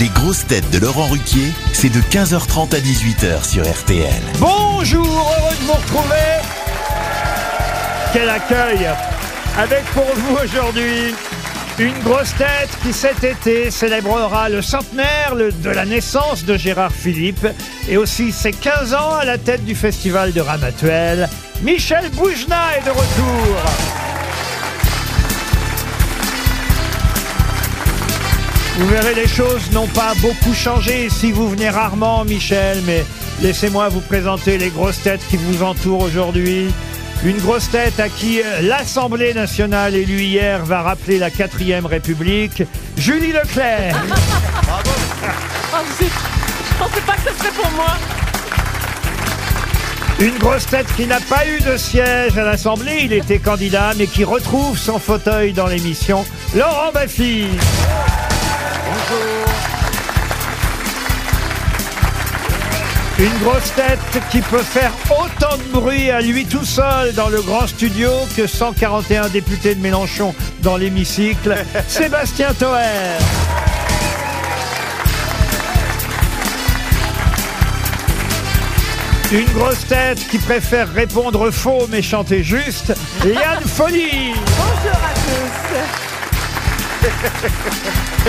Les grosses têtes de Laurent Ruquier, c'est de 15h30 à 18h sur RTL. Bonjour, heureux de vous retrouver. Quel accueil avec pour vous aujourd'hui une grosse tête qui cet été célébrera le centenaire de la naissance de Gérard Philippe et aussi ses 15 ans à la tête du festival de Ramatuel. Michel Boujna est de retour. Vous verrez, les choses n'ont pas beaucoup changé si vous venez rarement, Michel, mais laissez-moi vous présenter les grosses têtes qui vous entourent aujourd'hui. Une grosse tête à qui euh, l'Assemblée nationale élue hier va rappeler la quatrième République, Julie Leclerc. Oh, zut. Je pensais pas que ce serait pour moi. Une grosse tête qui n'a pas eu de siège à l'Assemblée, il était candidat, mais qui retrouve son fauteuil dans l'émission, Laurent Baffy. Une grosse tête qui peut faire autant de bruit à lui tout seul dans le grand studio que 141 députés de Mélenchon dans l'hémicycle, Sébastien Toer. Une grosse tête qui préfère répondre faux mais chanter juste, Yann Folly. Bonjour à tous.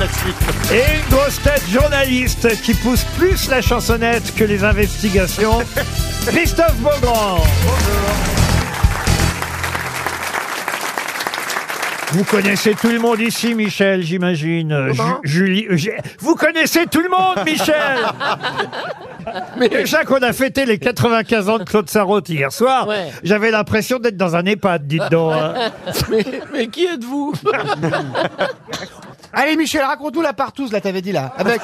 La suite. Et une grosse tête journaliste qui pousse plus la chansonnette que les investigations, Christophe Beaugrand. Vous connaissez tout le monde ici, Michel, j'imagine. Euh, Ju- Julie, euh, j'ai- vous connaissez tout le monde, Michel. Déjà qu'on a fêté les 95 ans de Claude Sarraute hier soir, Ouais. j'avais l'impression d'être dans un EHPAD, dites donc. hein. Mais, mais qui êtes-vous? Allez Michel, raconte-nous la partouze là, t'avais dit là. Avec...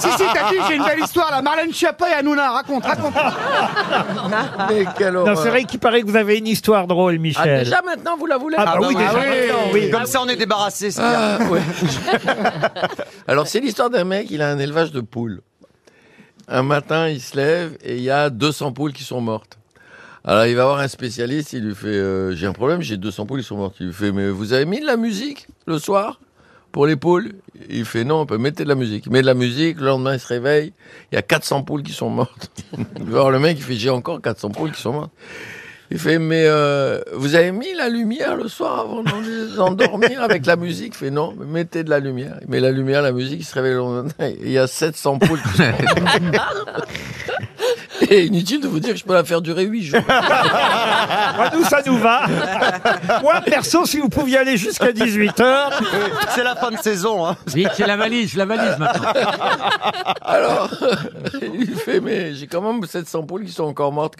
si si, t'as dit, j'ai une belle histoire là. Marlène Schiappa et Hanouna, raconte, raconte. Mais quelle Non, c'est vrai qu'il paraît que vous avez une histoire drôle, Michel. Ah, déjà maintenant, vous la voulez Ah, bah oui, déjà oui. maintenant, oui. Comme ça, on est débarrassé. c'est bien. Ah, ouais. Alors, c'est l'histoire d'un mec, il a un élevage de poules. Un matin, il se lève et il y a 200 poules qui sont mortes. Alors, il va voir un spécialiste, il lui fait euh, J'ai un problème, j'ai 200 poules qui sont mortes. Il lui fait Mais vous avez mis de la musique le soir? Pour les poules Il fait Non, on peut mettre de la musique. Il met de la musique, le lendemain, il se réveille, il y a 400 poules qui sont mortes. voir le mec, il fait J'ai encore 400 poules qui sont mortes. Il fait, mais euh, vous avez mis la lumière le soir avant d'endormir avec la musique? Il fait, non, mettez de la lumière. Il met la lumière, la musique, il se réveille le lendemain, il y a 700 poules. qui sont mortes. Et inutile de vous dire que je peux la faire durer 8 jours. Ah, nous, ça nous va? Moi, perso, si vous pouviez aller jusqu'à 18h, C'est la fin de saison. Hein. Vite, c'est la valise, la valise maintenant. Alors, il fait, mais j'ai quand même 700 poules qui sont encore mortes.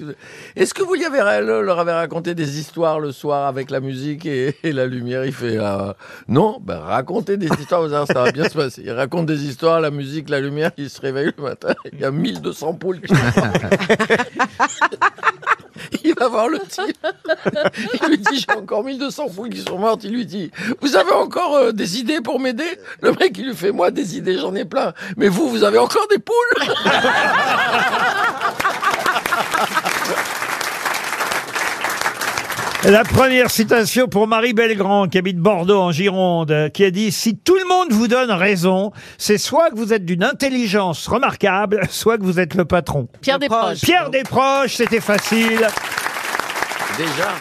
Est-ce que vous y avez, leur avez raconté des histoires le soir avec la musique et, et la lumière? Il fait, ah, non, ben racontez des histoires, ça va bien se passer. Il raconte des histoires, la musique, la lumière, il se réveille le matin, il y a 1200 poules qui sont mortes. Il va voir le type. Il lui dit J'ai encore 1200 poules qui sont mortes. Il lui dit Vous avez encore euh, des idées pour m'aider? Le mec, il lui fait Moi, des idées, j'en ai plein. Mais vous, vous avez encore des poules? la première citation pour Marie Belgrand, qui habite Bordeaux en Gironde, qui a dit Si tout le monde vous donne raison, c'est soit que vous êtes d'une intelligence remarquable, soit que vous êtes le patron. Pierre Desproges. Pierre Desproges, c'était facile. Déjà